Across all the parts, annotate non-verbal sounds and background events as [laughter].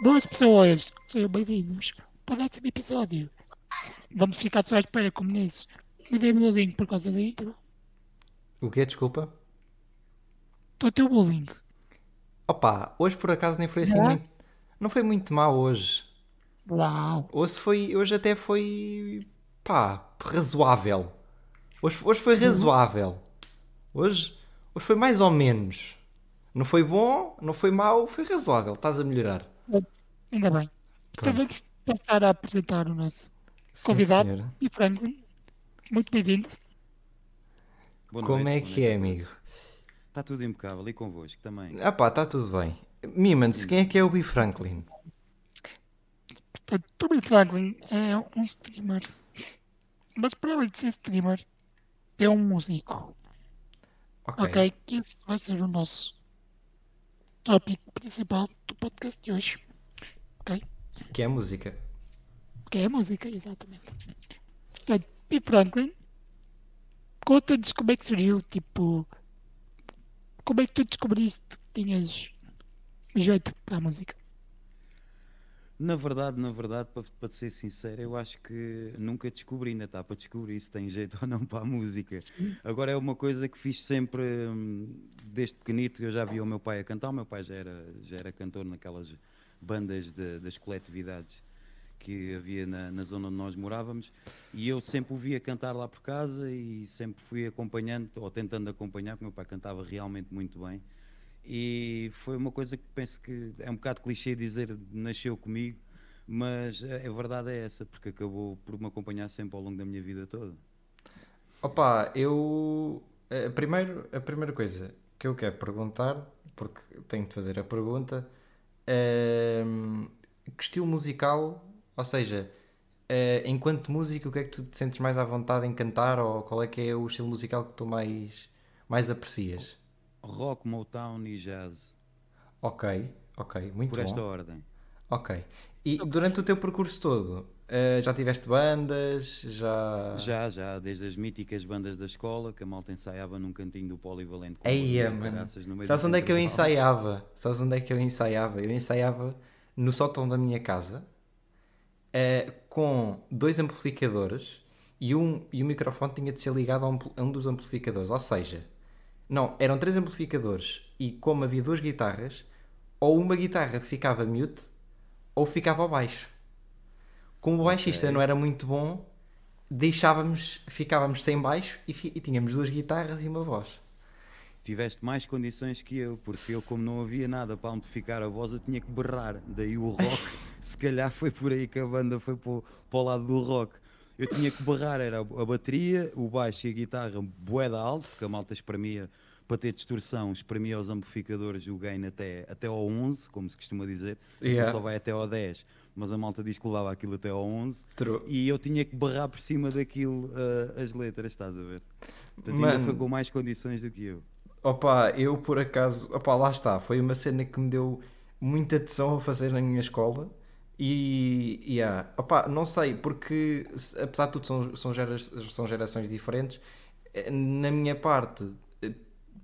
Boas pessoas, sejam bem-vindos para o décimo episódio. Vamos ficar só à espera como nisso. Me dei bullying por causa da intro. O quê? Desculpa? Estou a ter bullying. Opa, hoje por acaso nem foi assim Não? muito. Não foi muito mal hoje. Uau. Hoje foi. Hoje até foi. pá, razoável. Hoje, hoje foi razoável. Hoje, hoje foi mais ou menos. Não foi bom, não foi mau, foi razoável. Estás a melhorar. Ainda bem. Então vamos passar a apresentar o nosso Sim, convidado senhora. e Franklin. Muito bem-vindo. Boa Como noite, é que é, amigo? Está tudo impecável e convosco também. Ah pá, está tudo bem. Mima-se, quem é que é o B. Franklin? Portanto, Toby Franklin é um streamer. Mas para além de ser streamer, é um músico. Ok. Ok? Que esse vai ser o nosso tópico principal do podcast de hoje. Ok? Que é música. Que é a música, exatamente. Portanto, e Franklin, conta-nos como é que surgiu, tipo, como é que tu descobriste que tinhas jeito para a música? Na verdade, na verdade, para, para ser sincero, eu acho que nunca descobri, ainda está para descobrir se tem jeito [laughs] ou não para a música. Agora é uma coisa que fiz sempre hum, desde pequenito, eu já via o meu pai a cantar, o meu pai já era, já era cantor naquelas bandas de- das coletividades que havia na, na zona onde nós morávamos e eu sempre o via cantar lá por casa e sempre fui acompanhando ou tentando acompanhar, porque o meu pai cantava realmente muito bem e foi uma coisa que penso que é um bocado clichê dizer nasceu comigo, mas a, a verdade é essa, porque acabou por me acompanhar sempre ao longo da minha vida toda. Opa, eu. eh, primeiro, a primeira coisa que eu quero perguntar, porque tenho de fazer a pergunta, ehm, que estilo musical, ou seja, eh, enquanto músico, o que é que tu te sentes mais à vontade em cantar, ou qual é que é o estilo musical que tu mais, mais aprecias? Rock, Motown e jazz, Ok, ok, muito por bom. esta ordem. Ok. E durante o teu percurso todo, eh, já tiveste bandas? Já. Já, já, desde as míticas bandas da escola, que a malta ensaiava num cantinho do polivalente com Eia, mano. Sabes onde é que eu ensaiava? Sabes onde é que eu ensaiava? Eu ensaiava no sótão da minha casa eh, com dois amplificadores e, um, e o microfone tinha de ser ligado a um, a um dos amplificadores. Ou seja, não, eram três amplificadores e como havia duas guitarras, ou uma guitarra ficava mute ou ficava ao baixo. Como o baixista Ok. não era muito bom, deixávamos, ficávamos sem baixo e, e tínhamos duas guitarras e uma voz. Tiveste mais condições que eu, porque eu, como não havia nada para amplificar a voz, eu tinha que berrar. Daí o rock, [laughs] se calhar foi por aí que a banda foi para o, para o lado do rock. Eu tinha que berrar, era a bateria, o baixo e a guitarra boeda alto, porque a malta espremia, para ter distorção, espremia os amplificadores o gain até, até ao 11, como se costuma dizer. Yeah. só vai até ao 10, mas a malta diz que levava aquilo até ao 11. True. E eu tinha que berrar por cima daquilo ah, as letras, estás a ver? Portanto, Mano. ainda foi com mais condições do que eu. Opa, eu por acaso, opa, lá está, foi uma cena que me deu muita atenção a fazer na minha escola e, e ah, opa, não sei, porque apesar de tudo são, são, são gerações diferentes, eh, na minha parte, eh,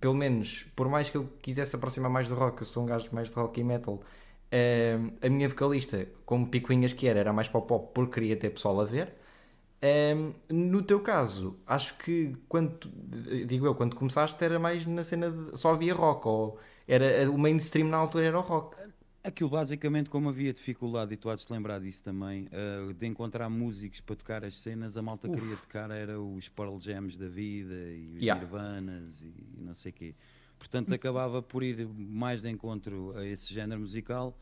pelo menos, por mais que eu quisesse aproximar mais do rock, eu sou um gajo mais de rock e metal, eh, a minha vocalista, como picuinhas que era, era mais para o pop porque queria ter pessoal a ver. Ehm, no teu caso, acho que quando digo eu, quando começaste era mais na cena de só havia rock, ou era o mainstream na altura era o rock. Aquilo basicamente, como havia dificuldade, e tu has de lembrar disso também, ah, de encontrar músicos para tocar as cenas, a malta queria tocar era os Pearl Jams da vida e os Yeah. Nirvanas e, e não sei o quê. Portanto, acabava por ir mais de encontro a esse género musical.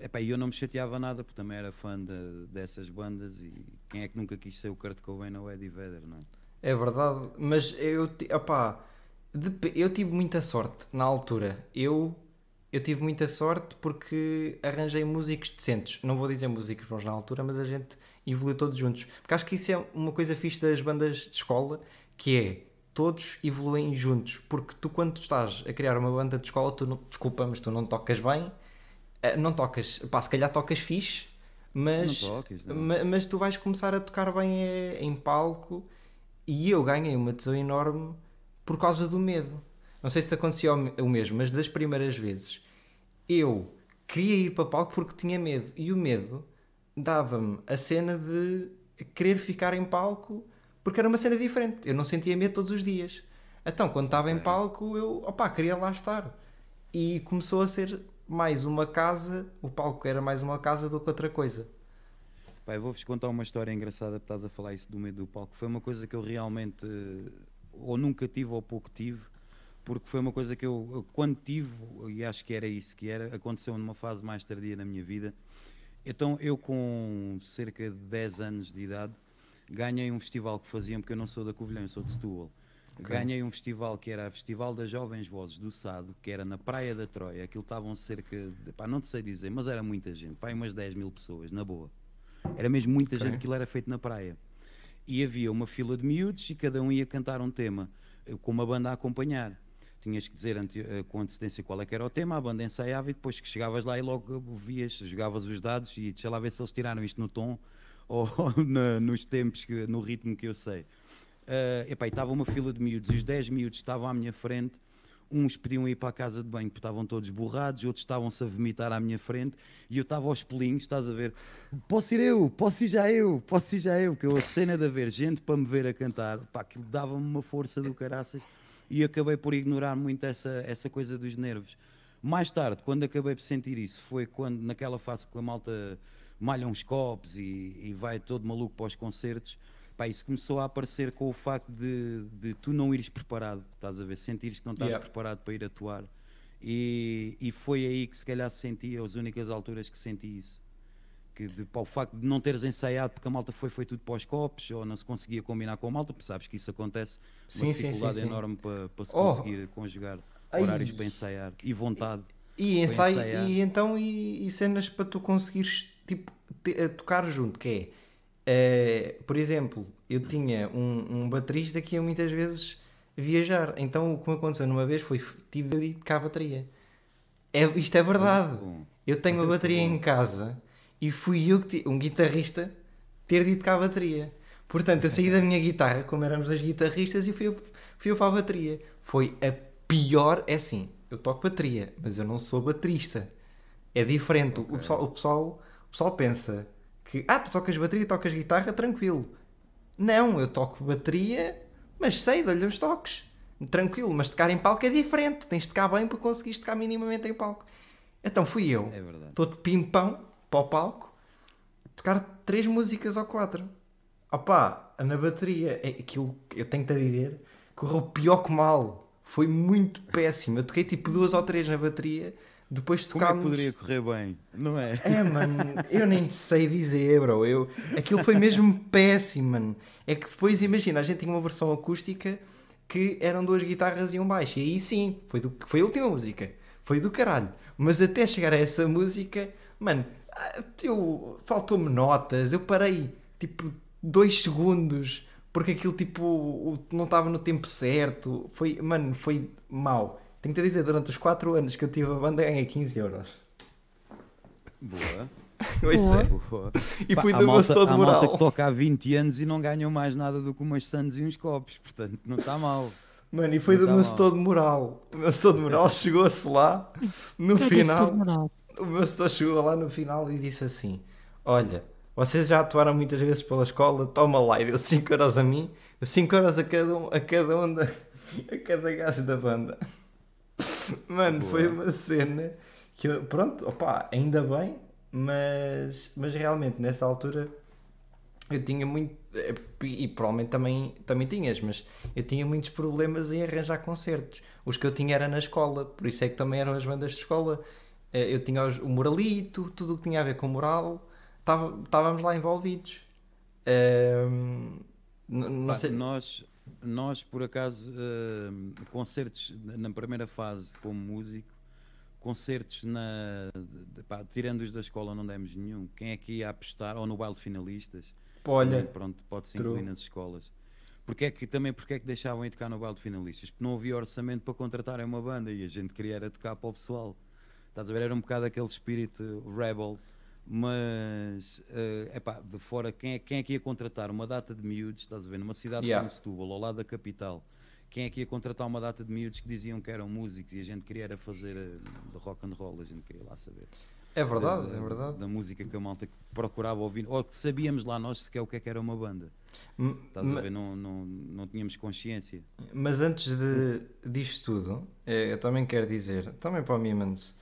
Epá, e eu não me chateava nada, porque também era fã de- dessas bandas e quem é que nunca quis ser o Kurt Cobain ou o Eddie Vedder, não é? É verdade, mas eu, opá, eu tive muita sorte na altura. Eu, eu tive muita sorte porque arranjei músicos decentes. Não vou dizer músicos bons na altura, mas a gente evoluiu todos juntos. Porque acho que isso é uma coisa fixe das bandas de escola, que é todos evoluem juntos. Porque tu, quando estás a criar uma banda de escola, tu não, desculpa, mas tu não tocas bem. Eh, Não tocas, pá, se calhar tocas fixe, mas, Não tocas, não. ma- mas tu vais começar a tocar bem eh, em palco e eu ganhei uma tesão enorme por causa do medo. Não sei se te acontecia o mesmo, mas das primeiras vezes eu queria ir para palco porque tinha medo. E o medo dava-me a cena de querer ficar em palco porque era uma cena diferente. Eu não sentia medo todos os dias. Então, quando estava em palco, eu opá, queria lá estar. E começou a ser mais uma casa, o palco era mais uma casa do que outra coisa. Pai, vou-vos contar uma história engraçada, estás a falar isso do medo do palco. Foi uma coisa que eu realmente ou nunca tive ou pouco tive, porque foi uma coisa que eu, quando tive, e acho que era isso, que era, aconteceu numa fase mais tardia na minha vida. Então, eu com cerca de 10 anos de idade, ganhei um festival que faziam, porque eu não sou da Covilhã, eu sou de Setúbal. Okay. Ganhei um festival que era o Festival das Jovens Vozes do Sado, que era na Praia da Troia. Aquilo estavam cerca de, pá, não te sei dizer, mas era muita gente, pá, umas 10 mil pessoas, na boa. Era mesmo muita okay. gente, aquilo era feito na praia. E havia uma fila de miúdos e cada um ia cantar um tema, com uma banda a acompanhar. Tinhas que dizer eh, com antecedência qual é que era o tema, a banda ensaiava e depois que chegavas lá e logo vias, jogavas os dados e deixa lá ver se eles tiraram isto no tom [laughs] ou na, nos tempos, que, no ritmo que eu sei. Uh, epá, estava uma fila de miúdos e os 10 miúdos estavam à minha frente uns pediam ir para a casa de banho porque estavam todos borrados, outros estavam-se a vomitar à minha frente e eu estava aos pelinhos, estás a ver? Posso ir eu, posso ir já eu, posso ir já eu, porque eu a cena de haver gente para me ver a cantar, pá, aquilo dava-me uma força do caraças e acabei por ignorar muito essa, essa coisa dos nervos. Mais tarde, quando acabei por sentir isso, foi quando naquela fase que a malta malha uns copos e, e vai todo maluco para os concertos Pá, isso começou a aparecer com o facto de, de tu não ires preparado, estás a ver? Sentires que não estás yeah. preparado para ir atuar. E, e foi aí que se calhar sentia, as únicas alturas que senti isso. Que de, pá, o facto de não teres ensaiado porque a malta foi, foi tudo para os copos ou não se conseguia combinar com a malta, porque sabes que isso acontece, uma sim, dificuldade sim, sim, enorme para, para se oh. conseguir conjugar horários Ai. para ensaiar e vontade. E, ensaio, e então e, e, cenas para tu conseguires tipo, te, tocar junto, que é Uh, por exemplo, eu tinha um, um baterista que ia muitas vezes viajar. Então o que me aconteceu numa vez foi tive de dedicar a bateria. É, isto é verdade. Eu tenho uma bateria em casa e fui eu que um guitarrista ter dito cá a bateria. Portanto, eu saí da minha guitarra, como éramos as guitarristas, e fui eu, fui eu para a bateria. Foi a pior, é assim, eu toco bateria, mas eu não sou baterista. É diferente. Okay. O, pessoal, o, pessoal, o pessoal pensa que ah, tu tocas bateria, tocas guitarra, tranquilo. Não, eu toco bateria, mas sei, dou-lhe uns toques. Tranquilo, mas tocar em palco é diferente. Tens de tocar bem para conseguir tocar minimamente em palco. Então fui eu, é todo pimpão para o palco, tocar três músicas ou quatro. Opá, na bateria, é aquilo que eu tenho-te a dizer, correu pior que mal. Foi muito péssimo. Eu toquei tipo duas ou três na bateria depois tocámos... Como é que poderia correr bem, não é? É, mano, eu nem sei dizer, bro. Eu... Aquilo foi mesmo péssimo, mano. É que depois, imagina, a gente tinha uma versão acústica que eram duas guitarras e um baixo. E aí sim, foi, do... foi a última música. Foi do caralho. Mas até chegar a essa música, mano, eu... faltou-me notas. Eu parei, tipo, dois segundos porque aquilo, tipo, não estava no tempo certo. Foi, mano, foi mau. Tenho que te dizer, durante os 4 anos que eu tive a banda, ganhei 15 euros. Boa. Boa. Boa. E fui do gosto todo moral. malta que toca há 20 anos e não ganham mais nada do que umas sandes e uns copos, portanto não está mal. Mano, e foi não do tá meu de moral. O meu de moral chegou-se lá no final. O meu setor chegou lá no final e disse assim: Olha, vocês já atuaram muitas vezes pela escola, toma lá. E deu 5 euros a mim, deu 5 euros a cada um, a cada um da, [laughs] a cada gajo da banda. [laughs] Mano, Boa. foi uma cena que eu, pronto, opá, ainda bem, mas, mas realmente nessa altura eu tinha muito, eh, e provavelmente também, também tinhas, mas eu tinha muitos problemas em arranjar concertos. Os que eu tinha era na escola, por isso é que também eram as bandas de escola. Eh, eu tinha o moralito, tudo o que tinha a ver com moral, estávamos lá envolvidos. Um, não sei. Nós, nós, por acaso, uh, concertos na primeira fase como músico, concertos na. Pá, tirando os da escola, não demos nenhum. Quem é que ia apostar? Ou no baile de finalistas? Olha, também, pronto, pode-se incluir nas escolas. Porque é que, também porque é que deixavam ir tocar no baile de finalistas? Porque não havia orçamento para contratarem uma banda e a gente queria era tocar para o pessoal. Estás a ver? Era um bocado aquele espírito rebel mas uh, epá, de fora quem é, quem é que ia contratar uma data de miúdos, estás a ver, numa cidade yeah. como Setúbal, ao lado da capital, quem é que ia contratar uma data de miúdos que diziam que eram músicos e a gente queria era fazer eh, de rock and roll, a gente queria lá saber. É verdade, da, é verdade. Da música que a malta procurava ouvir, ou que sabíamos lá nós sequer o que é que era uma banda. M- Estás a ver? Não, não, não tínhamos consciência. Mas antes de, disto tudo, eh, eu também quero dizer, também para o Mimans,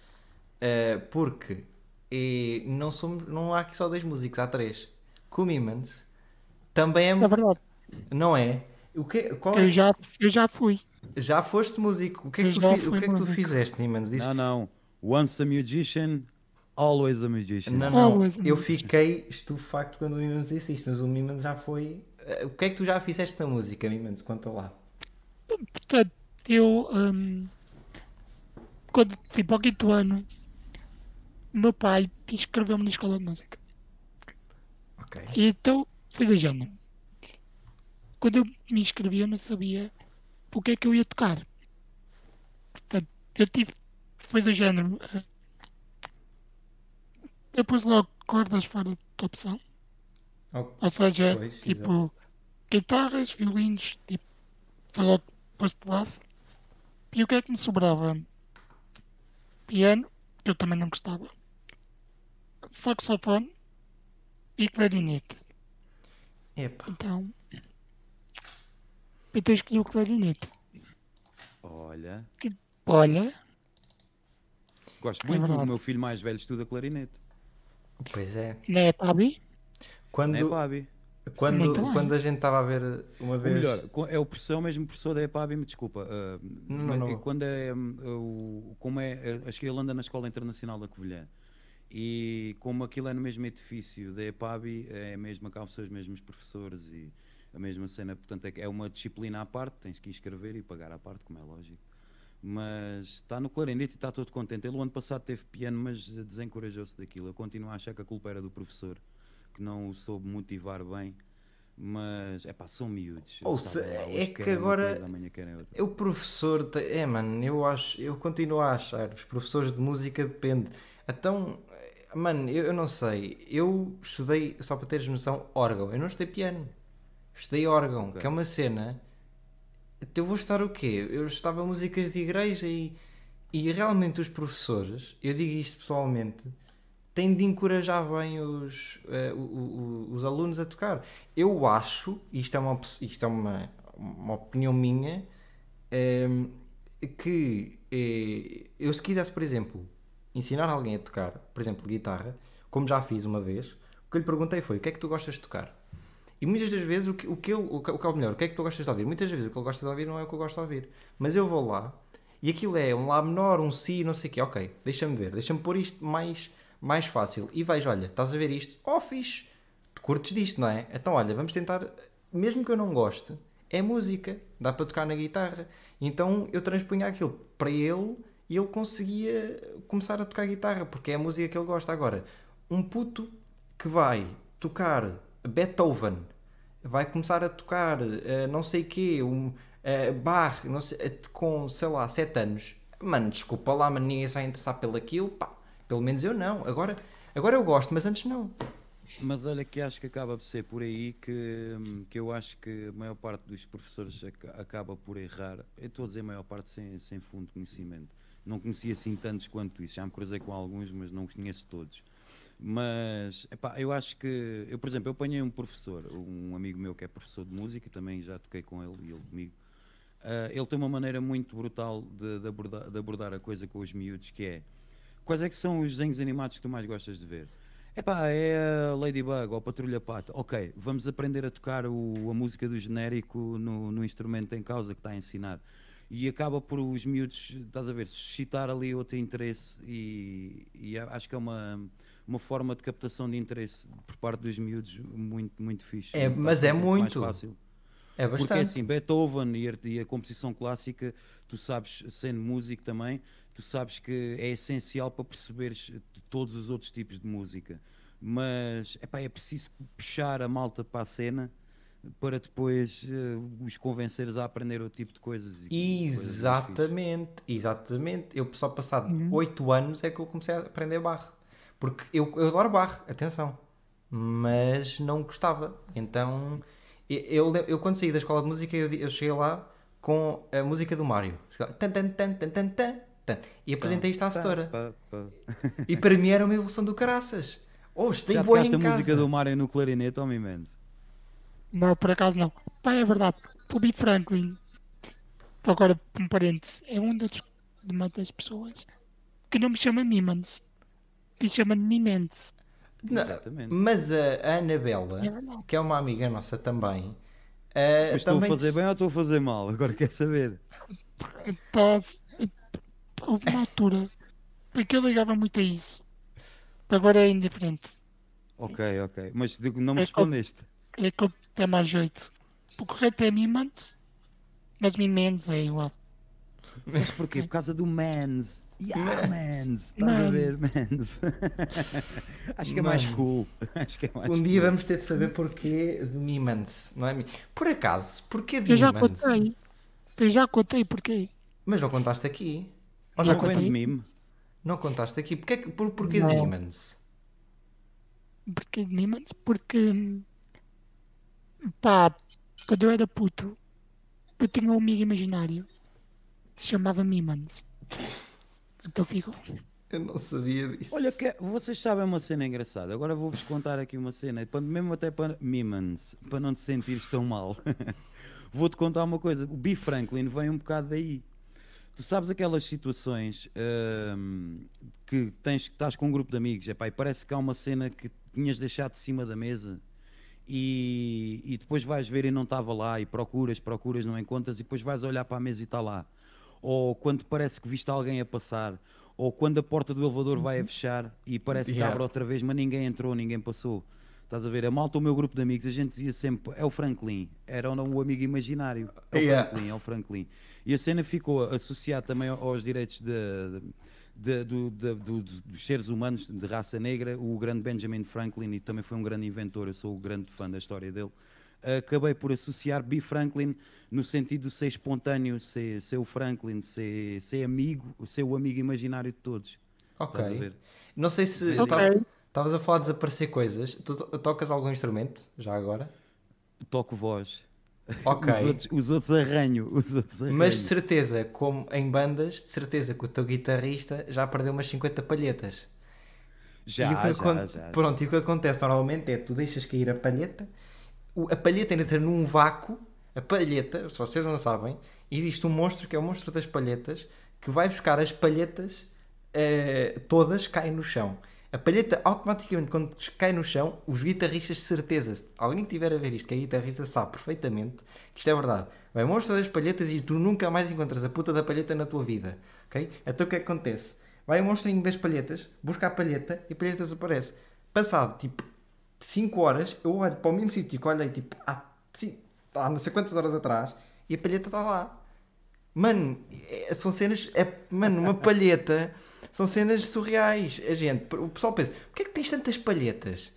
eh, porque eh, não, somos, não há aqui só dois músicos, há três. Com o Mimans também é, É verdade. não é? O que, qual é? Eu já, eu já fui. Já foste músico, o que é que, tu, fi- o que, é que tu fizeste, Mimans? Diz- Não, não. Once a musician, always a musician. Não, não, Always eu fiquei estupefacto quando o Mimans disse isto, mas o Mimans já foi. Eh, O que é que tu já fizeste na música, Mimans? Conta lá. Portanto, eu, hum, quando fui para o quinto ano, o meu pai inscreveu-me na escola de música. Ok. E então fui do género. Quando eu me inscrevi, eu não sabia o que é que eu ia tocar. Portanto, eu tive. Foi do género. eh, Eu pus logo cordas fora de opção. Ok. Ou seja, Pois, tipo, exato. guitarras, violinos, tipo, foi logo posto de lado. E o que é que me sobrava? Piano, que eu também não gostava. Saxofone e clarinete. Epá. Então, então escolhi o clarinete. Olha, Olha, gosto É muito. o verdade. meu filho mais velho estuda clarinete. Pois é. não é Pabi? Quando, Não é Pabi. quando, Muito bem. quando a gente estava a ver uma Ou vez. melhor, é o professor, é o mesmo professor da EPAB, me desculpa. ah, Não, não, é não. Quando é, o, como é, eh, acho que ele anda na Escola Internacional da Covilhã. E como aquilo é no mesmo edifício da EPAB, é mesmo, acabam ser os mesmos professores e a mesma cena. Portanto, é, é uma disciplina à parte, tens que escrever e pagar à parte, como é lógico. Mas está no clarinete e está todo contente. Ele o ano passado teve piano, mas desencorajou-se daquilo. Eu continuo a achar que a culpa era do professor, que não o soube motivar bem. Mas, é pá, são miúdos. Ou se- lá, é que agora- coisa. O professor. te- É, mano, eu acho. Eu continuo a achar. Os professores de música depende. Então. Mano, eu, eu não sei. Eu estudei, só para teres noção, órgão. Eu não estudei piano. Estudei órgão, Ok. que é uma cena. Então eu vou estudar o quê? Eu estudava músicas de igreja e. E realmente os professores, eu digo isto pessoalmente, têm de encorajar bem os, eh, o- o- os alunos a tocar. Eu acho, isto é uma, isto é uma, uma opinião minha, ehm, que eh, eu se quisesse, por exemplo, ensinar alguém a tocar, por exemplo, guitarra, como já fiz uma vez, o que eu lhe perguntei foi, o que é que tu gostas de tocar? E muitas das vezes o que, o que ele, o que, o que é o melhor, o que é que tu gostas de ouvir? Muitas vezes o que ele gosta de ouvir não é o que eu gosto de ouvir. Mas eu vou lá e aquilo é um Lá menor, um Si, não sei o quê. Ok, deixa-me ver, deixa-me pôr isto mais, mais fácil. E vejo, olha, estás a ver isto? Oh, fixe, tu curtes disto, não é? Então, olha, vamos tentar, mesmo que eu não goste, é música, dá para tocar na guitarra. Então eu transpunha aquilo para ele e ele conseguia começar a tocar guitarra, porque é a música que ele gosta. Agora, um puto que vai tocar Beethoven, vai começar a tocar eh, não sei quê, um, Bach, não sei, eh, com, sei lá, 7 anos. Mano, desculpa lá, mas ninguém se vai interessar pelo aquilo, pá. Pelo menos eu não. Agora, agora eu gosto, mas antes não. Mas olha que acho que acaba por ser por aí que, que eu acho que a maior parte dos professores aca- acaba por errar. Eu estou a dizer maior parte sem, sem fundo de conhecimento. Não conhecia assim tantos quanto isso. Já me cruzei com alguns, mas não os conheço todos. Mas epá, eu acho que eu, por exemplo, eu apanhei um professor, um amigo meu que é professor de música, também já toquei com ele e ele comigo. Ah, ele tem uma maneira muito brutal de, de abordar, de abordar a coisa com os miúdos, que é quais é que são os desenhos animados que tu mais gostas de ver? Epá, é a Ladybug ou a Patrulha Pata. Ok, vamos aprender a tocar o- a música do genérico no, no instrumento em causa que está ensinado. E acaba por os miúdos, estás a ver, suscitar ali outro interesse e, e acho que é uma, uma forma de captação de interesse por parte dos miúdos muito, muito fixe. É, mas é sempre mais muito. fácil. É Porque bastante. assim, Beethoven e a, e a composição clássica, tu sabes, sendo músico também, tu sabes que é essencial para perceberes todos os outros tipos de música. Mas epá, é preciso puxar a malta para a cena para depois eh, os convenceres a aprender outro tipo de coisas. e coisas. Exatamente, exatamente. Eu só passado Uhum. 8 anos é que eu comecei a aprender barro. Porque eu, eu adoro barro, atenção. Mas não gostava. Então, eu, eu, eu quando saí da escola de música, eu, eu cheguei lá com a música do Mario. Tan, tan, tan, tan, tan, tan, tan. E apresentei isto à setora. E para mim era uma evolução do caraças. Oh, Já boa em a casa. música do Mario no clarinete, homem Mendes? Não, por acaso não. Pá, é verdade. O B. Franklin, agora um parente, é um dos, de uma das pessoas que não me chama Mimans, se chama Mimens. Não, Exatamente. mas a, Anabela, É que é uma amiga nossa também, Mas estou a fazer bem ou estou a fazer mal? Agora quer saber. Se- houve uma altura porque eu ligava muito a isso. Agora é indiferente. Ok, ok. Mas digo, não me É respondeste. É que tem mais jeito. O correto é Mimans, mas Mimens é igual. Sabes porquê? Por causa do Mans. Yeah, Mans. Estás a ver, Mans. [laughs] Acho que é mais cool. [laughs] Acho que é mais Um dia cool. vamos ter de saber porquê de Mimans, não é? Por acaso, porquê de Eu já Mimans? contei. Eu já contei porquê. Mas não contaste aqui. Ou Já já Não contaste? mime. Não contaste aqui. Porquê, por, porquê de. Mimans? Porquê de Mimans? Porque, pá, quando eu era puto, eu tinha um amigo imaginário que se chamava Mimans. Então ficou. Eu não sabia disso. Olha, que, vocês sabem uma cena engraçada. Agora vou-vos contar aqui uma cena, para- mesmo até para Mimans, para não te sentires tão mal. [laughs] Vou-te contar uma coisa. O B. Franklin vem um bocado daí. Tu sabes aquelas situações ahm, que tens, que estás com um grupo de amigos epá, e parece que há uma cena que tinhas deixado de cima da mesa e, e depois vais ver e não estava lá e procuras, procuras, não encontras e depois vais olhar para a mesa e está lá. Ou quando parece que viste alguém a passar, ou quando a porta do elevador vai a fechar e parece que Yeah. abre outra vez, mas ninguém entrou, ninguém passou. Estás a ver? A malta, o meu grupo de amigos, a gente dizia sempre: é o Franklin, era o o amigo imaginário. É o Yeah. Franklin, é o Franklin. E a cena ficou associada também aos direitos de, de- do- de- do- dos dos seres humanos de raça negra, o grande Benjamin Franklin, e também foi um grande inventor, eu sou o grande fã da história dele. Acabei por associar B. Franklin no sentido de ser espontâneo, ser, ser o Franklin, ser, ser amigo, ser o amigo imaginário de todos. Ok. Não sei se. Ok. Estavas a falar de desaparecer coisas. Tu to- tocas algum instrumento? Já agora? Toco voz. Ok. Os, outros, os outros arranho. Os outros arranho. Mas de certeza, como em bandas, de certeza que o teu guitarrista já perdeu umas 50 palhetas. já, e o que já, acon- já. Pronto, e o que acontece normalmente é tu deixas cair a palheta, a palheta está num vácuo, a palheta, se vocês não sabem, existe um monstro que é o monstro das palhetas que vai buscar as palhetas eh, todas caem no chão. A palheta automaticamente quando cai no chão, os guitarristas de certeza, se alguém que estiver a ver isto, que é guitarrista sabe perfeitamente que isto é verdade. Vai o monstro das palhetas e tu nunca mais encontras a puta da palheta na tua vida. Ok? Então o que é que acontece? Vai o monstrinho das palhetas, busca a palheta e a palheta desaparece. Passado tipo 5 horas, eu olho para o mesmo sítio que olhei tipo há, ci- há não sei quantas horas atrás e a palheta está lá. Mano, é- são cenas. É, mano, uma palheta são cenas surreais. A gente, o pessoal pensa: porquê é que tens tantas palhetas?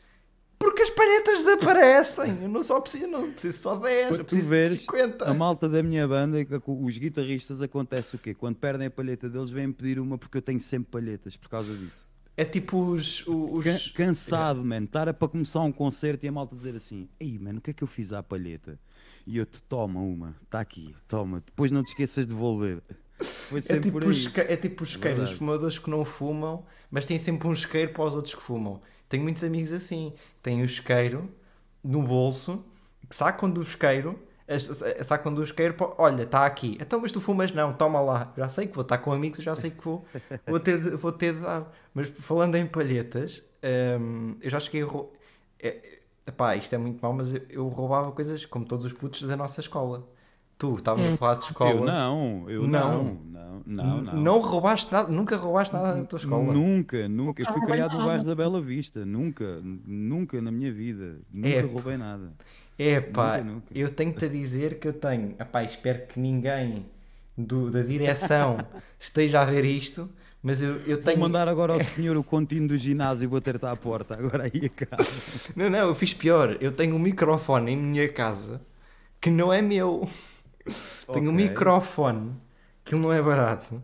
Porque as palhetas desaparecem. Eu não só preciso, não preciso só 10, Para eu preciso de veres, 50. a malta da minha banda, que- os guitarristas, acontece o quê? Quando perdem a palheta deles, vêm pedir uma porque eu tenho sempre palhetas por causa disso. É tipo os. os Can- cansado, mano. Estar para começar um concerto e a malta dizer assim: Ei, mano, o que é que eu fiz à palheta? E eu te toma uma, está aqui, toma. Depois não te esqueças de devolver. Foi É tipo, por os, aí. isque- é tipo os isqueiros, os Verdade. fumadores que não fumam, mas têm sempre um isqueiro para os outros que fumam. Tenho muitos amigos assim. Tem o isqueiro no bolso, que sacam do isqueiro, sacam do isqueiro, para, olha, está aqui. Então, mas tu fumas não, toma lá. Já sei que vou estar com amigos, já sei que vou, [laughs] vou, ter, de, vou ter de dar. Mas falando em palhetas, hum, eu já cheguei a é, epá, isto é muito mau, mas eu, eu roubava coisas como todos os putos da nossa escola. Tu estavas a Hum. falar de escola. Eu não, eu Não. não, não, não, não. Não roubaste nada, nunca roubaste nada na tua escola. Nunca, nunca. Eu fui criado no bairro da Bela Vista. Nunca, nunca na minha vida. Nunca É. roubei nada. É pá, eu tenho-te a dizer que eu tenho. Epá, espero que ninguém do- da direção [laughs] esteja a ver isto, mas eu, eu Vou tenho. mandar agora ao [laughs] senhor o contínuo do ginásio bater-te à porta. Agora aí a casa. Não, não, eu fiz pior. Eu tenho um microfone em minha casa que não é meu. Tenho um Ok. microfone que não é barato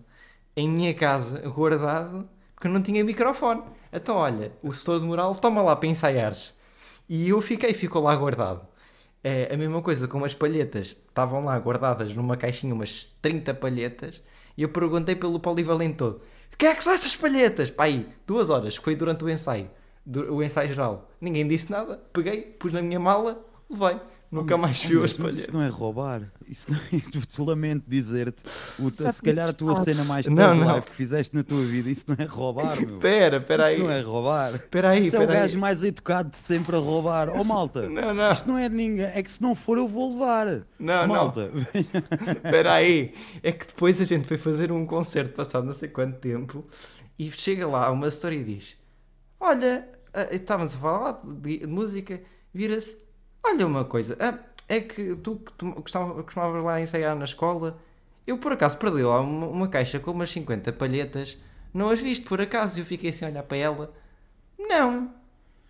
em minha casa guardado porque eu não tinha microfone. Então, olha, o setor de moral toma lá para ensaiares. E eu fiquei, ficou lá guardado. É a mesma coisa com as palhetas. Estavam lá guardadas numa caixinha umas 30 palhetas e eu perguntei pelo polivalente todo: o que é que são essas palhetas? Pá, aí, duas horas, foi durante o ensaio, o ensaio geral. Ninguém disse nada, peguei, pus na minha mala, levei. Nunca mais viu as palhetas. Isso não é roubar. Isso não é. Te lamento dizer-te. Se calhar a tua cena mais Não, não. que fizeste na tua vida, isso não é roubar, meu. Espera, espera aí. Isso não é roubar. Espera aí, Isso é o gajo mais educado de sempre a roubar. Oh malta, [laughs] Não, não. isto não é de ninguém. É que se não for eu vou levar. Não, não. malta. [laughs] Espera aí, é que depois a gente foi fazer um concerto passado não sei quanto tempo e chega lá uma história e diz: Olha, ah, estávamos a falar de, de música, vira-se: Olha uma coisa, ah, é que tu que tu costumavas lá ensaiar na escola, eu por acaso perdi lá uma, uma caixa com umas 50 palhetas, não as viste por acaso? E eu fiquei assim a olhar para ela: Não.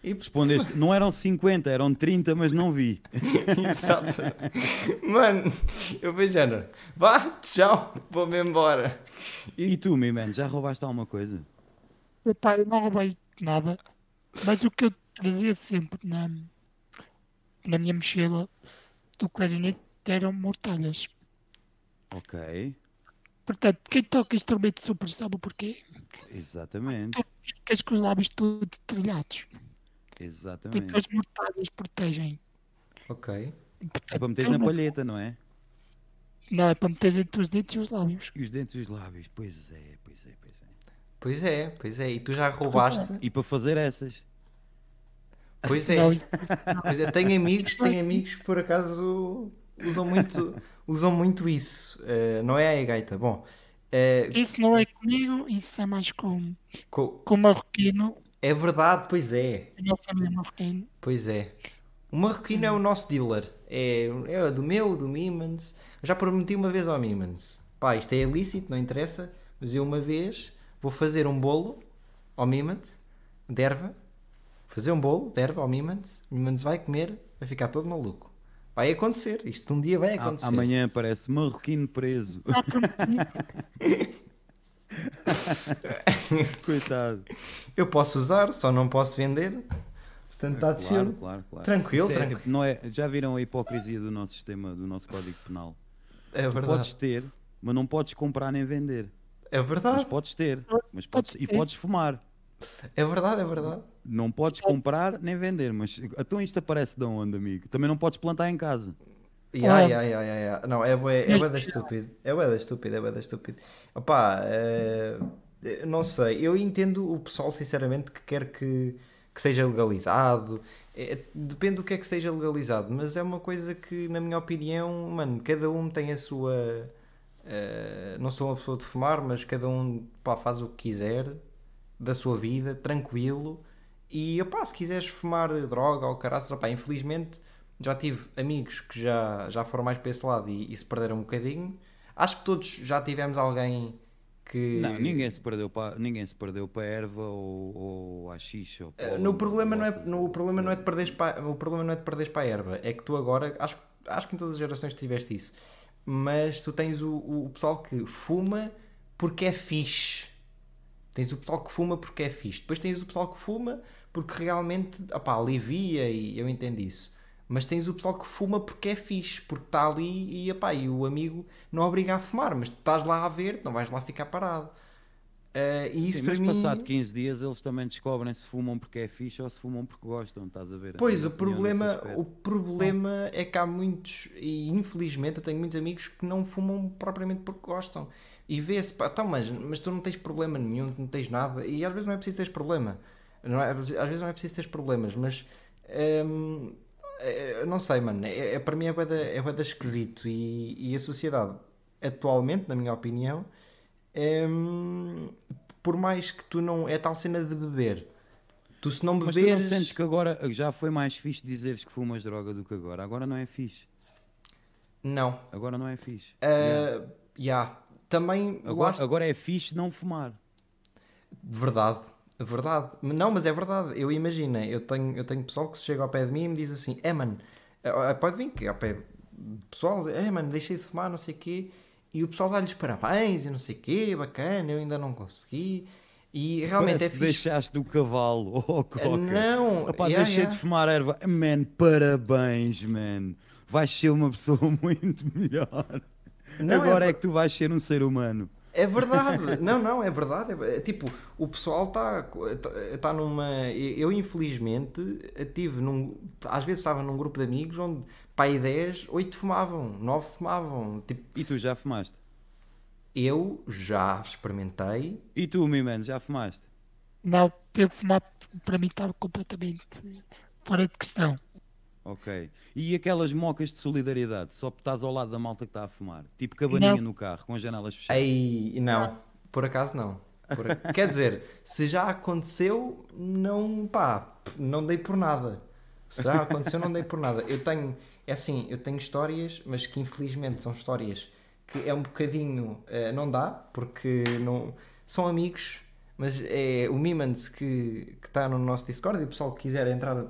E Respondeste, não eram 50, eram 30, mas não vi. [laughs] Exato. Mano, eu vejo género. Vá, tchau, vou-me embora. E tu, meu man, já roubaste alguma coisa? Epá, eu não roubei nada, mas o que eu trazia sempre na, na minha mochila do clarinete eram mortalhas. Ok, Portanto, quem toca instrumento super sabe o porquê. exatamente. Ficas com os lábios todos trilhados. Porque Exatamente. as mortalhas protegem. Ok. É para meter na palheta, não é? Não, é para meter entre os dentes e os lábios. E os dentes e os lábios. Pois é, pois é, pois é. Pois é, pois é. E tu já roubaste? E para fazer essas. Pois é. Não, isso. Pois é. Tenho amigos, tenho amigos que por acaso usam muito, usam muito isso. Eh, não é a gaita. Bom, eh, Isso não é comigo, isso é mais com, co- com o marroquino. é verdade, pois é. A minha família é marroquino. Pois é. O marroquino é o nosso dealer. É, é do meu, do Mimans. Já prometi uma vez ao Mimans. Pá, isto é ilícito, não interessa. Mas eu uma vez vou fazer um bolo ao Mimans, de erva. Fazer um bolo de erva ao Mimans. O Mimans vai comer, vai ficar todo maluco. Vai acontecer. Isto um dia vai A- acontecer. amanhã aparece marroquino preso. [laughs] [laughs] Coitado. Eu posso usar, só não posso vender. Portanto, está de Claro, chill. claro, claro. Tranquilo, é- tranquilo. não é, já viram a hipocrisia do nosso sistema, do nosso código penal? É Tu verdade. podes ter, mas não podes comprar nem vender. É Mas verdade. podes ter, mas podes, Podes e podes fumar. É verdade, é verdade. Não podes comprar nem vender, mas então isto aparece de onde, amigo? Também não podes plantar em casa. Ya, Ah. ya, ya, ya, ya. Não, é bué, é bué da estúpido. É bué da estúpido, é bué da estúpido. Opá, eh, não sei. Eu entendo o pessoal, sinceramente, que quer que, que seja legalizado. É, depende do que é que seja legalizado, mas é uma coisa que, na minha opinião, mano, cada um tem a sua... eh, não sou uma pessoa de fumar, mas cada um pá, faz o que quiser da sua vida, tranquilo. E opá, se quiseres fumar droga ou caraças, opá, infelizmente já tive amigos que já, já foram mais para esse lado e, e se perderam um bocadinho. Acho que todos já tivemos alguém que. Não, ninguém se perdeu para ninguém se perdeu para a erva ou, ou à xixa. Ou Eh, No o- problema não é, no problema não é de perderes para, o problema não é de perderes para a erva, é que tu agora, acho, acho que em todas as gerações tiveste isso, mas tu tens o, o pessoal que fuma porque é fixe. Tens o pessoal que fuma porque é fixe. Depois tens o pessoal que fuma porque realmente opá, alivia e eu entendo isso. Mas tens o pessoal que fuma porque é fixe, porque está ali e, opá, e o amigo não obriga a fumar, mas tu estás lá a ver, não vais lá ficar parado. Eh, e isso Sim, para mas mim... passado 15 dias eles também descobrem se fumam porque é fixe ou se fumam porque gostam, estás a ver? A Pois, minha o problema, o problema é que há muitos, e infelizmente eu tenho muitos amigos que não fumam propriamente porque gostam. E vê-se, pá, então, mas, mas tu não tens problema nenhum, não tens nada, e às vezes não é preciso teres problema. Não é, às vezes não é preciso teres problemas, mas hum, é, não sei, mano, é, é- para mim é bué da, é bué da esquisito. E, e a sociedade, atualmente, na minha opinião, hum, por mais que tu não. É tal cena de beber. Tu se não Mas tu não beberes. sentes que agora já foi mais fixe dizeres que fumas droga do que agora? Agora não é fixe. Não. Agora não é fixe. Uh, yeah. Também Agora, está- agora é fixe não fumar. Verdade, verdade. Não, mas é verdade. Eu imagino, eu tenho, eu tenho pessoal que chega ao pé de mim e me diz assim: é mano, eh, pode vir que ao pé do pessoal, é mano, deixei de fumar, não sei o quê. E o pessoal dá-lhes parabéns e não sei o quê, bacana, eu ainda não consegui. E realmente Parece é fixe. deixaste o cavalo, [laughs] oh, Coca. Não, Epá, yeah, deixei yeah. de fumar erva. Man, parabéns, man. Vais ser uma pessoa [laughs] muito melhor. Não, Agora é é, que tu vais ser um ser humano. É verdade, [laughs] não, não, é verdade. É, é tipo, o pessoal está tá numa. Eu, infelizmente, tive num. Às vezes estava num grupo de amigos onde, pá, aí 10, 8 fumavam, 9 fumavam. Tipo, E tu já fumaste? eu já experimentei. E tu, meu mano, já fumaste? Não, eu fumar para mim estava completamente fora de questão. Ok. E aquelas mocas de solidariedade? Só estás ao lado da malta que está a fumar? Tipo cabaninha Não. no carro, com as janelas fechadas? Ei, não, por acaso não. Por- quer dizer, se já aconteceu, não, pá, não dei por nada. Se já aconteceu, não dei por nada. Eu tenho, é assim, eu tenho histórias, mas que infelizmente são histórias que é um bocadinho, eh, não dá, porque não, são amigos, mas é o Mimans que que está no nosso Discord e o pessoal que quiser entrar,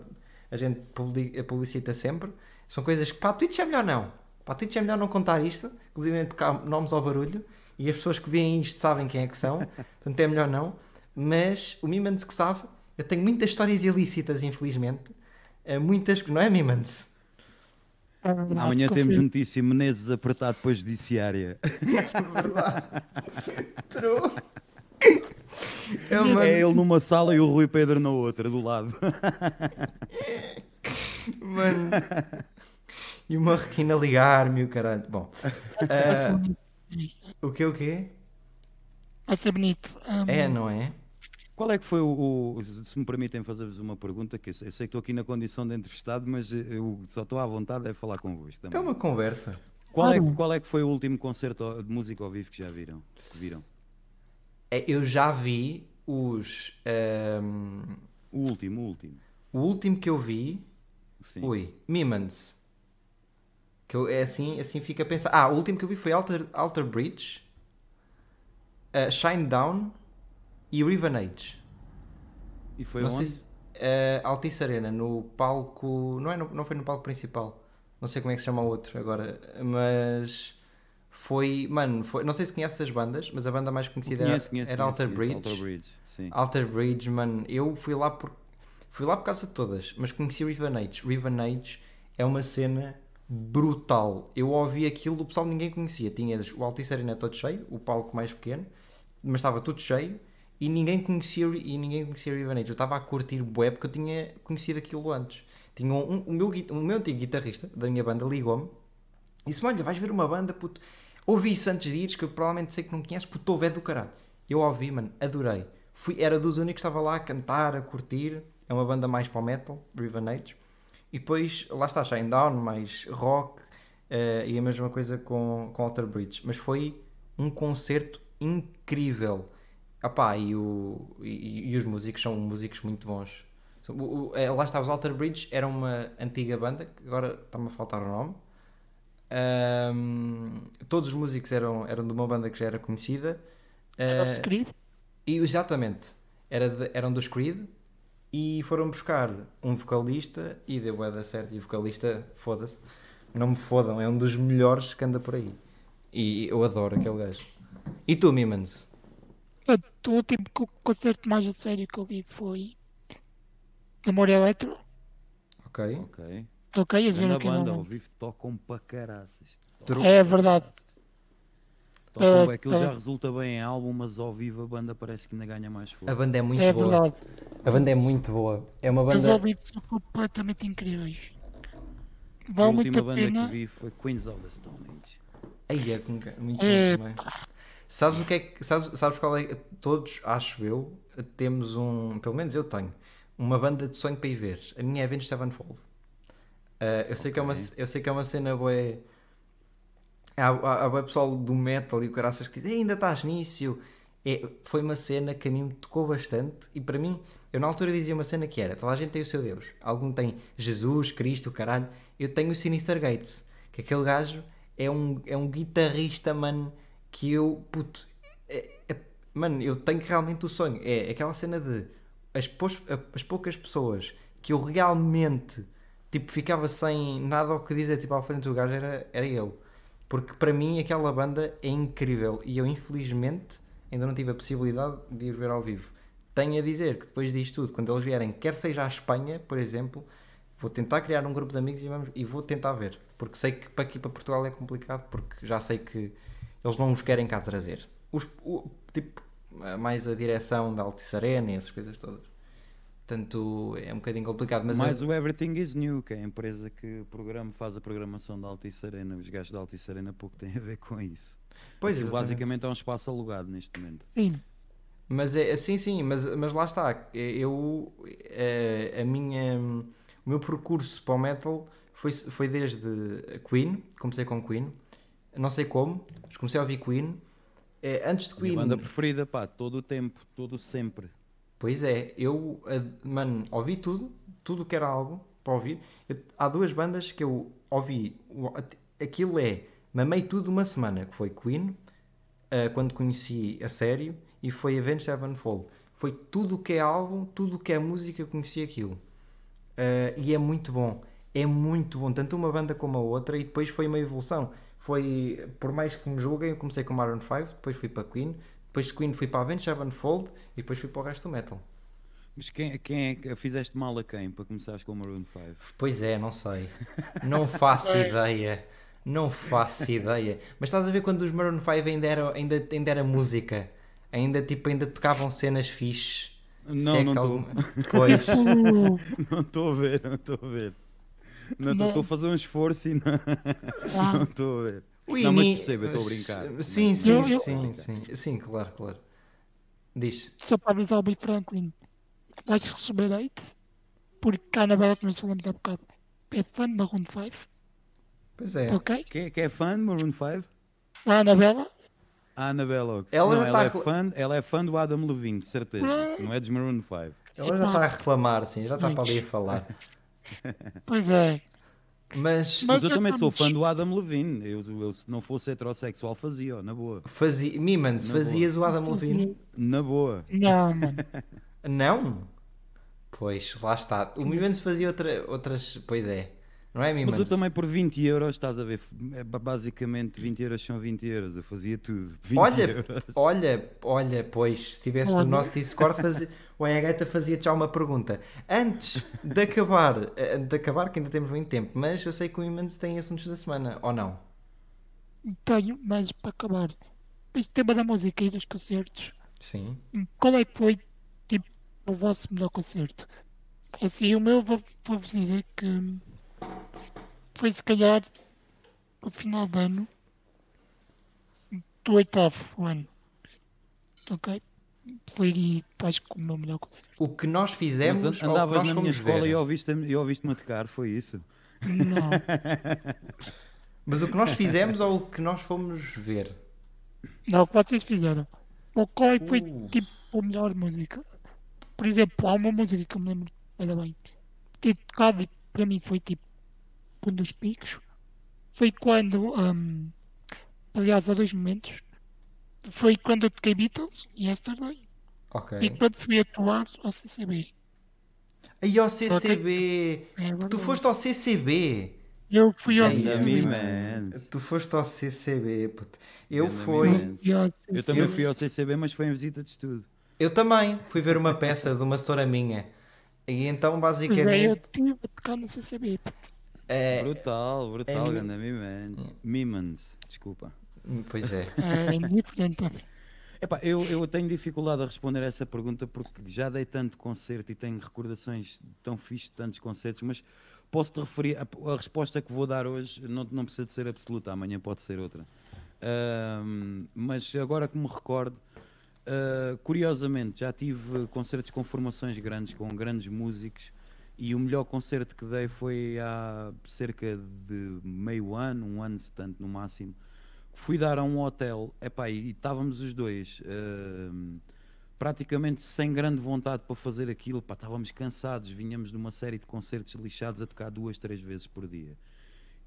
a gente publi- publicita sempre. São coisas que para a Twitch é melhor não. Para a Twitch é melhor não contar isto, inclusive porque há nomes ao barulho e as pessoas que veem isto sabem quem é que são, [laughs] portanto é melhor não. Mas o Mimans que sabe, eu tenho muitas histórias ilícitas, infelizmente. Eh, Muitas, não é Mimans? [laughs] É Amanhã temos notícia Menezes apertado para a judiciária. True. É. É ele numa sala e o Rui Pedro na outra, do lado. Mano. E o Marroquino a ligar-me o caralho. Bom. eh, o que o quê? Vai ser bonito. Um, É, não é? Qual é que foi o, o- Se me permitem fazer-vos uma pergunta, que eu sei, eu sei que estou aqui na condição de entrevistado, mas eu só estou à vontade de falar convosco também. É uma conversa. Qual, é, Claro. qual é que foi o último concerto de música ao vivo que já viram? Que viram? É, eu já vi os. ehm, O último, o último. o último que eu vi. Sim. Ui, Mimans. Que eu, é assim, assim fica a pensar. Ah, o último que eu vi foi Alter, Alter Bridge, eh, Shine Down e Rivenage. E foi não onde? se. eh, Altice Arena, no palco. Não, é no- não foi no palco principal. Não sei como é que se chama o outro agora. Mas. Foi. Mano, foi, não sei se conheces as bandas, mas a banda mais conhecida Conheço, era, conheço, era conheço, Alter. Bridge. Alter Bridge, sim. Alter Bridge, mano, eu fui lá por fui lá por causa de todas, mas conheci Rivenage. Rivenage é uma cena brutal. Eu ouvi aquilo do pessoal ninguém conhecia. Tinhas o Altice Arena todo cheio, o palco mais pequeno, mas estava tudo cheio e ninguém conhecia e ninguém conhecia Rivenage. Eu estava a curtir o web porque eu tinha conhecido aquilo antes. Tinha um, o, meu, o meu antigo guitarrista da minha banda ligou-me e disse-me: Olha, vais ver uma banda, puto. Ouvi isso antes de ires, que eu provavelmente sei que não conheces, puto, ouve é do caralho. Eu ouvi, mano, adorei. Fui, era dos únicos que estava lá a cantar, a curtir. É uma banda mais para o metal, Rivenage. E depois, lá está, Shine Down, mais rock. eh, e a mesma coisa com, com Alter Bridge. Mas foi um concerto incrível. Apá, e, o, e, e os músicos são músicos muito bons. O- o- eh, lá está, os Alter Bridge era uma antiga banda, agora está-me a faltar o nome. Ahm, todos os músicos eram, eram de uma banda que já era conhecida. Era o Creed. e exatamente, era de- eram dos Creed e foram buscar um vocalista e deu bué da certo. E o vocalista, foda-se, não me fodam, é um dos melhores que anda por aí. E eu adoro aquele gajo. E tu, Mimans? O último co- concerto mais a sério que eu vi foi Amor Eletro. Ok. Ok. Que eu banda, ao vivo tocam para caraças. É verdade. Tocam, Ah, aquilo já ah. resulta bem em álbum, mas ao vivo a banda parece que ainda ganha mais A força. banda é muito É boa. verdade. A banda é muito boa. É uma banda. ao vivo são completamente incríveis. A Vale muito última a banda pena. que vi foi Queens of the Stone Age. Ai, é com- muito É, bom também. Sabes o que é que. Sabes, sabes qual é? Todos, acho eu, temos um. Pelo menos eu tenho. Uma banda de sonho para ir ver. A minha é Avenged Sevenfold. Uh, eu, sei que é uma, eu sei que é uma cena boa. Há, há, há bué pessoal do metal e o caraças que dizem ainda estás nisso. É, foi uma cena que a mim me tocou bastante e para mim, eu na altura dizia uma cena que era: toda a gente tem o seu Deus. Algum tem Jesus, Cristo, caralho. Eu tenho o Sinister Gates, que aquele gajo é um, é um guitarrista, mano, que eu, puto, é- é- mano, eu tenho realmente o sonho. É aquela cena de as, pos- as poucas pessoas que eu realmente tipo, ficava sem nada ao que dizer tipo, à frente do gajo era, era ele. Porque para mim aquela banda é incrível e eu infelizmente ainda não tive a possibilidade de ir ver ao vivo. Tenho a dizer que depois disto tudo, quando eles vierem, quer seja à Espanha, por exemplo, vou tentar criar um grupo de amigos e, vamos, e vou tentar ver. Porque sei que para aqui para Portugal é complicado, porque já sei que eles não os querem cá trazer. Os, o, tipo, mais a direção da Altice Arena e essas coisas todas. Portanto, é um bocadinho complicado. Mas Mais é- o Everything is New, que é a empresa que programa, faz a programação da Altice Arena. Os gajos da Altice Arena pouco têm [laughs] a ver com isso. pois, exatamente. basicamente é um espaço alugado neste momento. Sim, Mas é sim, sim, mas, mas lá está. Eu eh, a minha o meu percurso para o metal foi, foi desde Queen, comecei com Queen, não sei como, mas comecei a ouvir Queen. Antes de Minha Queen, banda preferida, pá, todo o tempo, todo sempre. Pois é, eu a- mano, ouvi tudo, tudo que era algo para ouvir. Eu- há duas bandas que eu ouvi, aquilo é, mamei tudo uma semana, que foi Queen, eh, quando conheci a sério, e foi Avenged Sevenfold. Foi tudo o que é álbum, tudo o que é música, conheci aquilo. Eh, e é muito bom. É muito bom, tanto uma banda como a outra, e depois foi uma evolução. Foi, por mais que me julguem, eu comecei com Maroon 5, depois fui para Queen, depois de Queen fui para Avenged Sevenfold, e depois fui para o resto do metal. Mas quem, quem é que fizeste mal a quem para começares com o Maroon 5? Pois é, não sei. Não faço [laughs] ideia. Não faço ideia. Mas estás a ver quando os Maroon 5 ainda era, ainda, ainda era música? Ainda tipo, ainda tocavam cenas fixe. Não, Se é não estou. [laughs] Pois. o, [laughs] Não estou a ver, não estou a ver. Não estou a fazer um esforço e não ah, não estou a ver. O Não, mas eu estou a brincar. Sim, sim, Eu- eu- sim, sim. Sim, claro, claro. Diz. só para avisar o B. Franklin, vais receber hate, porque a Anabela, que nós falamos há bocado, é fã de Maroon 5, Pois é. ok? Quem, quem é fã de Maroon 5? A Anabela, A Annabelle Ox. Ela não, já ela, tá é fã, ela é fã do Adam Levine, de certeza. Não é dos Maroon 5. Ela já está a reclamar, sim, já está para ali a falar. [laughs] pois é, Mas Mas Mas eu também sou estamos- fã do Adam Levine. Eu, eu, se não fosse heterossexual, fazia, ó, na boa. fazia. Mimans, Na fazias o Adam Levine? Na boa. não, mano, Não? Pois, lá está. O Mimans fazia outra, outras. Pois é. Não é, Mimans? Mas eu também por 20 euros, estás a ver? É, ba- basicamente 20 euros são 20 euros. Eu fazia tudo. 20 Olha, euros. olha, olha, pois, se tivesse no nosso Discord, fazia, [laughs] o Anhagaita fazia já uma pergunta. Antes de acabar, eh, de acabar, que ainda temos muito tempo, mas eu sei que o Imans tem assuntos da semana, ou não? tenho, mas para acabar, este tema da música e dos concertos, Sim. qual é que foi, tipo, o vosso melhor concerto? Assim, o meu, vou- vou-vos dizer que foi se calhar o final de ano do oitavo ano, ok? Foi, acho que o meu melhor concerto. O que nós fizemos, Mas o andavas nós na minha escola ver. e ouviste-me ouviste a tocar, foi isso? Não, [laughs] Mas o que nós fizemos ou o que nós fomos ver? não, o que vocês fizeram. Qual é que foi, Uh. tipo, a melhor música? Por exemplo, há uma música que eu me lembro, ainda bem, ter tocado e para mim foi tipo um dos picos. Foi quando, hum, aliás, há dois momentos. Foi quando eu toquei Beatles, Yesterday, Ok. e quando fui atuar ao CCB. Aí ao CCB. É Tu foste ao CCB. Eu fui ao CCB. Tu foste ao CCB, puto. Eu fui. Eu também fui ao CCB, mas foi em visita de estudo. Eu também. Fui ver uma peça de uma setora minha. E então, Pois é, eu basicamente. estive a tocar no CCB. É, Brutal, brutal, é- ganda Mimans. Mimans, desculpa. Pois é. [laughs] É indiferente. Epá, eu, eu tenho dificuldade a responder a essa pergunta porque já dei tanto concerto e tenho recordações tão fixe de tantos concertos, mas posso-te referir, a, a resposta que vou dar hoje não, não precisa de ser absoluta, amanhã pode ser outra. Ahm, mas agora que me recordo, ah, curiosamente, já tive concertos com formações grandes, com grandes músicos, e o melhor concerto que dei foi há cerca de meio ano, um ano, tanto no máximo. Fui dar a um hotel, epá, e estávamos os dois ahm, praticamente sem grande vontade para fazer aquilo, estávamos cansados, vinhamos de uma série de concertos lixados a tocar duas, três vezes por dia.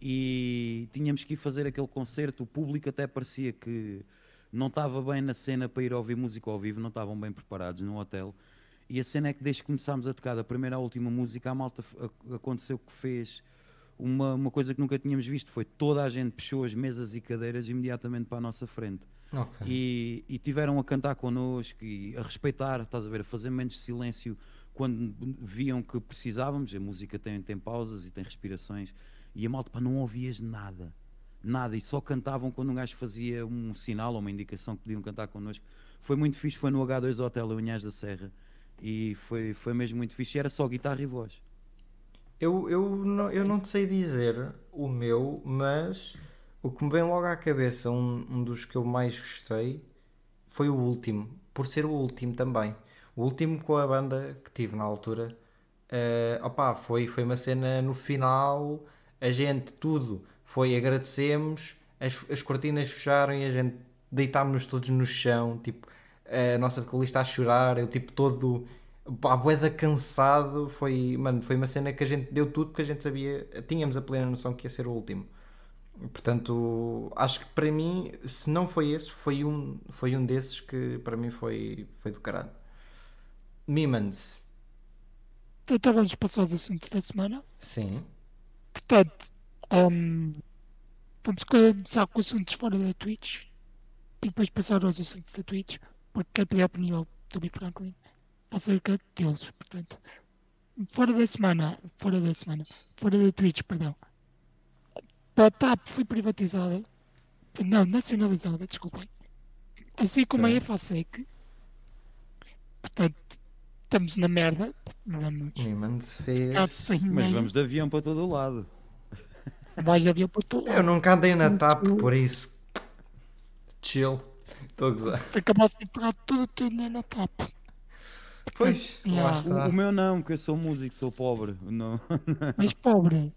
E tínhamos que ir fazer aquele concerto, o público até parecia que não estava bem na cena para ir ouvir música ao vivo, não estavam bem preparados no hotel. E a cena é que desde que começámos a tocar da primeira à última música, a malta aconteceu que fez uma, uma coisa que nunca tínhamos visto, foi toda a gente puxou as mesas e cadeiras imediatamente para a nossa frente. Ok. e, e tiveram a cantar connosco e a respeitar, estás a ver, a fazer menos silêncio quando viam que precisávamos. A música tem, tem pausas e tem respirações e a malta pá, não ouvias nada, nada, e só cantavam quando um gajo fazia um sinal ou uma indicação que podiam cantar connosco. Foi muito fixe, foi no H2 Hotel em Unhais da Serra e foi, foi mesmo muito fixe. Era só guitarra e voz. Eu, eu, não, eu não te sei dizer o meu, mas o que me vem logo à cabeça, um, um dos que eu mais gostei, foi o último, por ser o último também. O último com a banda que tive na altura. opá, foi, foi uma cena no final, a gente tudo foi agradecemos, as, as cortinas fecharam e a gente deitámos-nos todos no chão, tipo, a nossa vocalista a chorar, eu tipo todo pá, boeda cansado, foi, mano, foi uma cena que a gente deu tudo porque a gente sabia, tínhamos a plena noção que ia ser o último. Portanto, acho que para mim, se não foi esse, foi um, foi um desses que para mim foi, foi do caralho. Mimans, Então vamos passar aos assuntos da semana. sim. Portanto, hum, vamos começar com assuntos fora da Twitch e depois passar aos assuntos da Twitch, porque quero pedir a opinião do B. Franklin acerca deles. Portanto, fora da semana, fora da semana, fora da Twitch, perdão. A TAP foi privatizada, não, nacionalizada, desculpem. Assim como a Ok. EFASEC. Portanto, estamos na merda. Vamos. Ah, fez. Mas vamos de avião para todo o lado. vais de avião para todo lado. Eu nunca andei na TAP, por isso. Chill. Estou a gozar. Acabaste de enterrar todo o teu dinheiro na TAP. Pois, lá Yeah. O, está. o meu não, porque eu sou músico, sou pobre. Não. [laughs] Mas pobre.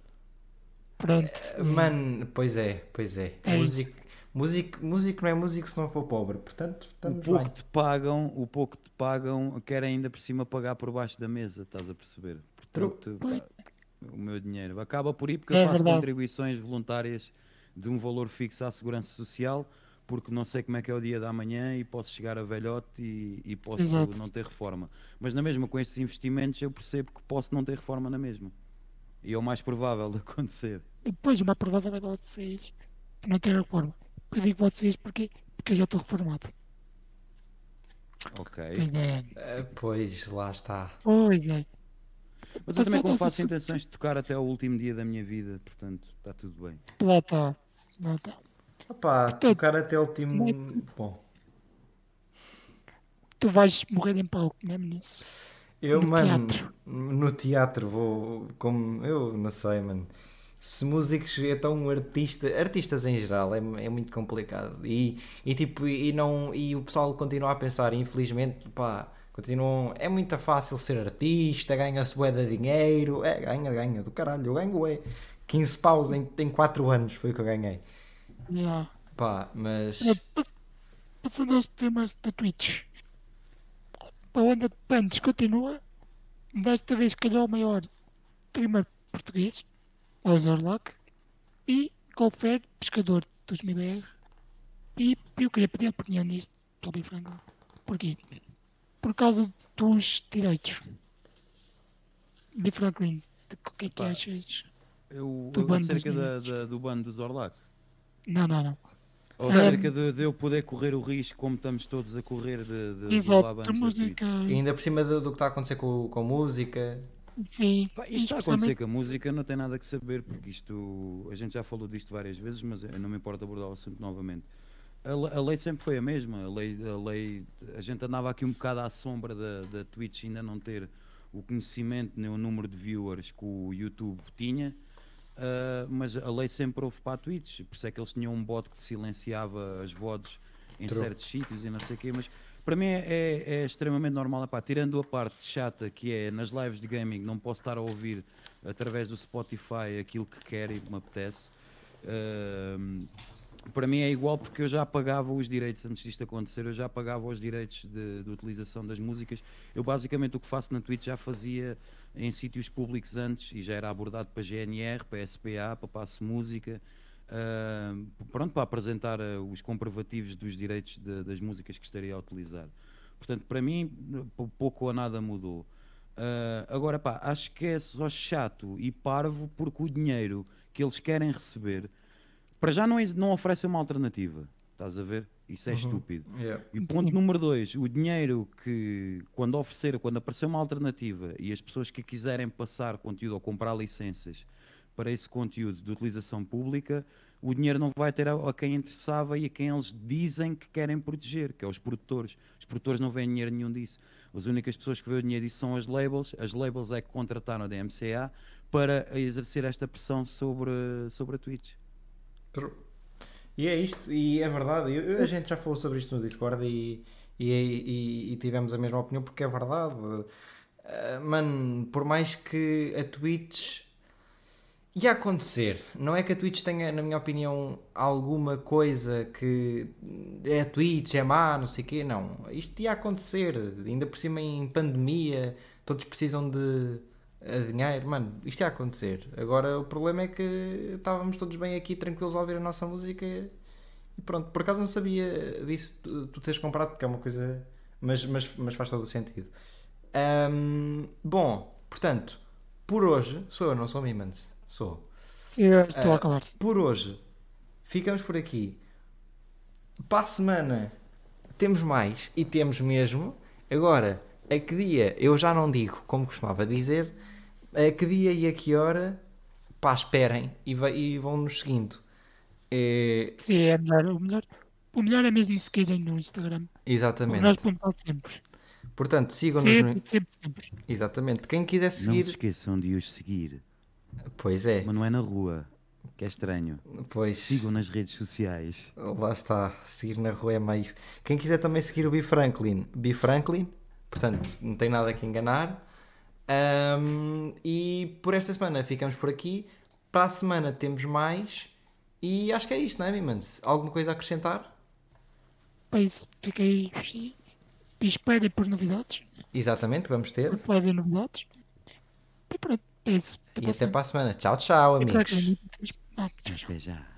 Pronto. Mano, pois é, pois é. É músico, músico, músico não é músico se não for pobre. Portanto, O pouco bem. que te pagam, o pouco que te pagam, quer ainda por cima pagar por baixo da mesa, estás a perceber? Portanto, o meu dinheiro acaba por ir porque É eu faço verdade. contribuições voluntárias de um valor fixo à segurança social, porque não sei como é que é o dia da manhã e posso chegar a velhote e, e posso Exato. não ter reforma. Mas na mesma com estes investimentos eu percebo que posso não ter reforma na mesma. E é o mais provável de acontecer. Depois, uma provável é vocês não ter reforma. Eu digo vocês porque, porque eu já estou reformado. Ok. Pois é. Ah, Pois, lá está. Pois é. Mas eu também aos faço intenções de tocar até o último dia da minha vida, portanto está tudo bem. Lá está. Lá está. Opá, tocar até o último. Muito- Bom, Tu vais morrer em palco, não é, eu, No mano, teatro. no teatro vou. Como. Eu não sei, mano. Se músicos é tão artista, artistas em geral, é, é muito complicado. E, e tipo, e, não, e o pessoal continua a pensar, infelizmente, pá, continuam. É muito fácil ser artista, ganha-se bué de dinheiro. É, ganha, ganha, do caralho. Eu ganho, é 15 paus em, em 4 anos, foi o que eu ganhei. Pá, mas. É, pass- Passando aos temas da Twitch. A onda de bandos continua. Desta vez calhou o maior streamer português, é o Zorlak. E confere pescador dos 1000R. E eu queria pedir a opinião nisto, Toby Franco. Porquê? Por causa dos direitos. B. Franklin, o que é que Pá. achas? Eu, Do eu- bando dos acerca da, da- do bando dos Orlac. Não, não, não. Ou acerca de, de eu poder correr o risco, como estamos todos a correr, de, de, de Exato, a da música. E ainda por cima do, do que está a acontecer com, com música. Sim, Pá, Isto está a acontecer com a música, não tem nada que saber, porque isto. A gente já falou disto várias vezes, mas não me importa abordar o assunto novamente. A, a lei sempre foi a mesma. A lei, a lei. A gente andava aqui um bocado à sombra da, da Twitch ainda não ter o conhecimento nem o número de viewers que o YouTube tinha. Ah, mas a lei sempre houve para Twitch, por isso é que eles tinham um bot que te silenciava as vozes em True. certos sítios e não sei o quê, mas para mim é, é- é extremamente normal, epá, tirando a parte chata que é nas lives de gaming não posso estar a ouvir através do Spotify aquilo que quero e que me apetece. Ahm, para mim é igual porque eu já pagava os direitos antes disto acontecer, eu já pagava os direitos de, de utilização das músicas. Eu basicamente o que faço na Twitch já fazia em sítios públicos antes e já era abordado para GNR, para SPA, para Passo Música. ah, pronto, para apresentar ah, os comprovativos dos direitos de- das músicas que estaria a utilizar. Portanto, para mim, pou- pouco ou nada mudou. Ah, agora, pá, acho que é só chato e parvo porque o dinheiro que eles querem receber para já não, ex- não oferecem uma alternativa. Estás a ver? Isso é Uhum. estúpido. Yeah. E ponto número dois, o dinheiro que quando oferecer, quando aparecer uma alternativa e as pessoas que quiserem passar conteúdo ou comprar licenças para esse conteúdo de utilização pública, o dinheiro não vai ter a, a quem interessava e a quem eles dizem que querem proteger, que é os produtores. Os produtores não veem dinheiro nenhum disso. As únicas pessoas que veem o dinheiro disso são as labels. As labels é que contrataram a DMCA para exercer esta pressão sobre, sobre a Twitch. True. E é isto, e é verdade. Eu- a gente já falou sobre isto no Discord e, e, e- e tivemos a mesma opinião porque é verdade. Ah, mano, por mais que a Twitch ia acontecer, não é que a Twitch tenha, na minha opinião, alguma coisa que é a Twitch, é má, não sei o quê, não. Isto ia acontecer, ainda por cima em pandemia, todos precisam de eh, dinheiro, mano, isto ia acontecer. Agora o problema é que estávamos todos bem aqui tranquilos a ouvir a nossa música e pronto, por acaso não sabia disso, tu, tu teres comprado, porque é uma coisa, mas, mas, mas faz todo o sentido. Ahm, bom, portanto, por hoje, sou eu, não sou Mimans, sou. Eu estou Ah, a acabar-se. Por hoje, ficamos por aqui. Para a semana temos mais e temos mesmo. Agora, a que dia eu já não digo como costumava dizer, a que dia e a que hora, pá, esperem e, vai- e vão nos seguindo. É, Sim, é melhor. O melhor, o melhor é mesmo seguirem no Instagram. O que nós exatamente. pomos sempre. Portanto, sigam-nos Sempre, no. sempre, sempre. Exatamente. Quem quiser Não se seguir. esqueçam de os seguir, Pois é, mas não é na rua, que é estranho. pois. Sigam nas redes sociais. Lá está, seguir na rua é meio. Quem quiser também seguir o B Franklin, B Franklin, portanto, não tem nada que enganar. Ahm, e por esta semana ficamos por aqui. Para a semana temos mais. E acho que é isto, não é, Mimans? Alguma coisa a acrescentar? Para isso, fiquei. E esperem por novidades. Exatamente, vamos ter. Porque vai haver novidades. E pronto, é isso. E para até semana. para a semana. Tchau, tchau, amigos. aqui, tchau, tchau. Até já.